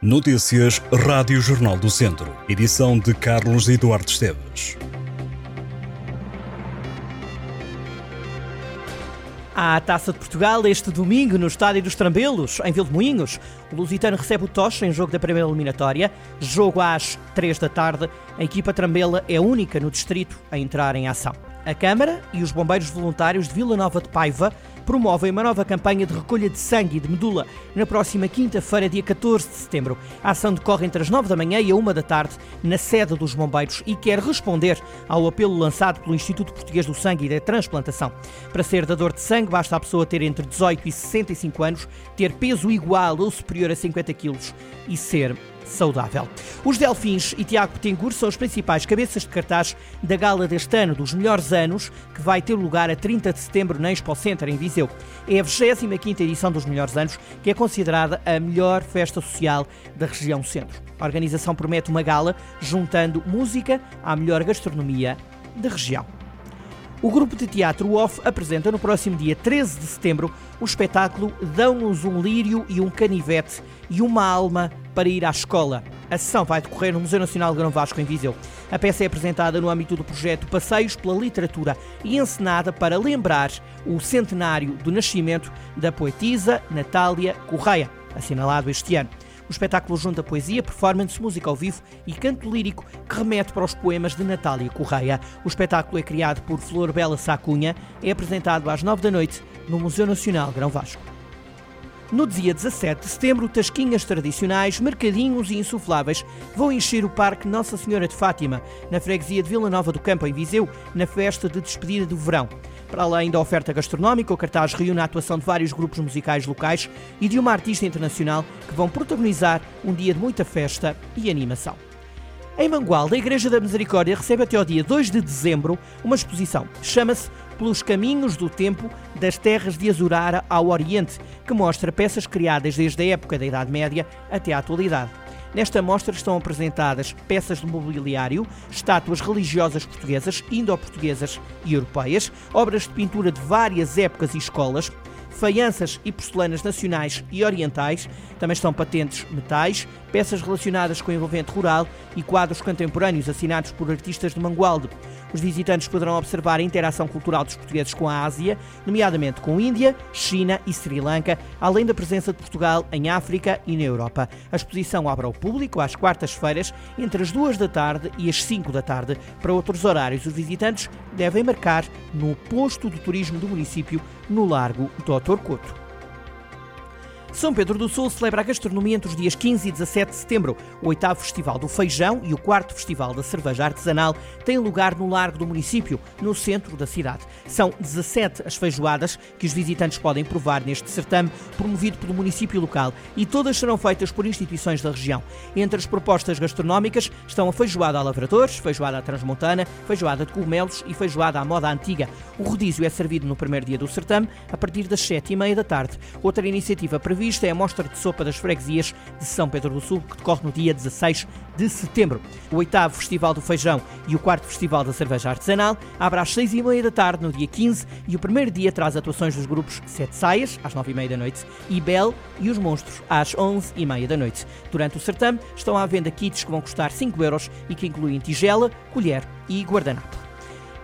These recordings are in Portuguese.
Notícias Rádio Jornal do Centro. Edição de Carlos Eduardo Esteves. À Taça de Portugal, este domingo, no Estádio dos Trambelos, em Vilmoinhos, o Lusitano recebe o Tocha em jogo da primeira eliminatória. Jogo às 3 da tarde. A equipa Trambela é a única no distrito a entrar em ação. A Câmara e os bombeiros voluntários de Vila Nova de Paiva promovem uma nova campanha de recolha de sangue e de medula na próxima quinta-feira, dia 14 de setembro. A ação decorre entre as 9 da manhã e a 1 da tarde na sede dos bombeiros e quer responder ao apelo lançado pelo Instituto Português do Sangue e da Transplantação. Para ser dador de sangue, basta a pessoa ter entre 18 e 65 anos, ter peso igual ou superior a 50 quilos e ser saudável. Os Delfins e Tiago Petengur são os principais cabeças de cartaz da gala deste ano, dos melhores anos, que vai ter lugar a 30 de setembro na Expo Center, em Viseu. É a 25 edição dos melhores anos, que é considerada a melhor festa social da região centro. A organização promete uma gala juntando música à melhor gastronomia da região. O grupo de teatro Off apresenta no próximo dia 13 de setembro o espetáculo Dão-nos um lírio e um canivete e uma alma para ir à escola. A sessão vai decorrer no Museu Nacional de Grão Vasco, em Viseu. A peça é apresentada no âmbito do projeto Passeios pela Literatura e encenada para lembrar o centenário do nascimento da poetisa Natália Correia, assinalado este ano. O espetáculo junta poesia, performance, música ao vivo e canto lírico que remete para os poemas de Natália Correia. O espetáculo é criado por Flor Bela Sacunha, é apresentado às nove da noite no Museu Nacional Grão Vasco. No dia 17 de setembro, tasquinhas tradicionais, mercadinhos e insufláveis vão encher o Parque Nossa Senhora de Fátima, na freguesia de Vila Nova do Campo, em Viseu, na festa de despedida do verão. Para além da oferta gastronómica, o cartaz reúne a atuação de vários grupos musicais locais e de uma artista internacional que vão protagonizar um dia de muita festa e animação. Em Mangualde, a Igreja da Misericórdia recebe até ao dia 2 de dezembro uma exposição. Chama-se Pelos Caminhos do Tempo das Terras de Azurara ao Oriente, que mostra peças criadas desde a época da Idade Média até à atualidade. Nesta mostra estão apresentadas peças de mobiliário, estátuas religiosas portuguesas, indo-portuguesas e europeias, obras de pintura de várias épocas e escolas, faianças e porcelanas nacionais e orientais, também estão patentes metais, peças relacionadas com o envolvente rural e quadros contemporâneos assinados por artistas de Mangualde. Os visitantes poderão observar a interação cultural dos portugueses com a Ásia, nomeadamente com Índia, China e Sri Lanka, além da presença de Portugal em África e na Europa. A exposição abre ao público às quartas-feiras, entre as duas da tarde e as 5 da tarde. Para outros horários, os visitantes devem marcar no posto de turismo do município, no Largo Dr. Couto. São Pedro do Sul celebra a gastronomia entre os dias 15 e 17 de setembro. O oitavo Festival do Feijão e o quarto Festival da Cerveja Artesanal têm lugar no Largo do município, no centro da cidade. São 17 as feijoadas que os visitantes podem provar neste certame, promovido pelo município local, e todas serão feitas por instituições da região. Entre as propostas gastronómicas estão a feijoada a lavradores, feijoada à transmontana, feijoada de cogumelos e feijoada à moda antiga. O rodízio é servido no primeiro dia do certame, a partir das 7 e meia da tarde. Outra iniciativa prevista isto é a mostra de sopa das freguesias de São Pedro do Sul, que decorre no dia 16 de setembro. O oitavo Festival do Feijão e o quarto Festival da Cerveja Artesanal abre às seis e meia da tarde no dia 15 e o primeiro dia traz atuações dos grupos Sete Saias, às nove e meia da noite, e Bel e os Monstros, às onze e meia da noite. Durante o certame estão à venda kits que vão custar 5 euros e que incluem tigela, colher e guardanapo.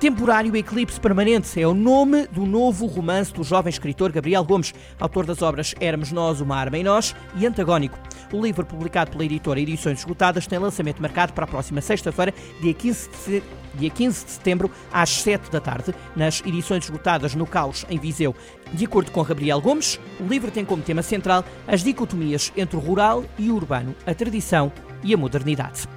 Temporário Eclipse Permanente é o nome do novo romance do jovem escritor Gabriel Gomes, autor das obras Éramos Nós, Uma Arma em Nós e Antagónico. O livro, publicado pela editora Edições Esgotadas, tem lançamento marcado para a próxima sexta-feira, dia 15 de dia 15 de setembro, às 7 da tarde, nas edições esgotadas no Caos, em Viseu. De acordo com Gabriel Gomes, o livro tem como tema central as dicotomias entre o rural e o urbano, a tradição e a modernidade.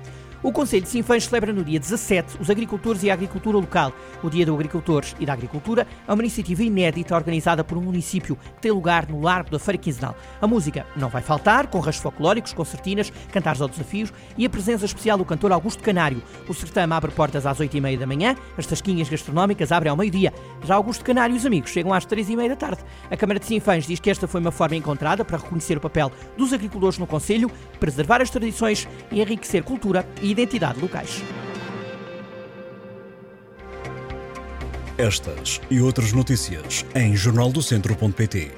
O Conselho de Sinfãs celebra no dia 17 os agricultores e a agricultura local. O Dia do Agricultor e da Agricultura é uma iniciativa inédita organizada por um município que tem lugar no Largo da Feira Quinzenal. A música não vai faltar, com rastos folclóricos, concertinas, cantares ao desafios e a presença especial do cantor Augusto Canário. O certame abre portas às 8h30 da manhã, as tasquinhas gastronómicas abrem ao meio-dia. Já Augusto Canário e os amigos chegam às 3h30 da tarde. A Câmara de Sinfãs diz que esta foi uma forma encontrada para reconhecer o papel dos agricultores no Conselho, preservar as tradições e enriquecer cultura e identidade locais. Estas e outras notícias em jornaldocentro.pt.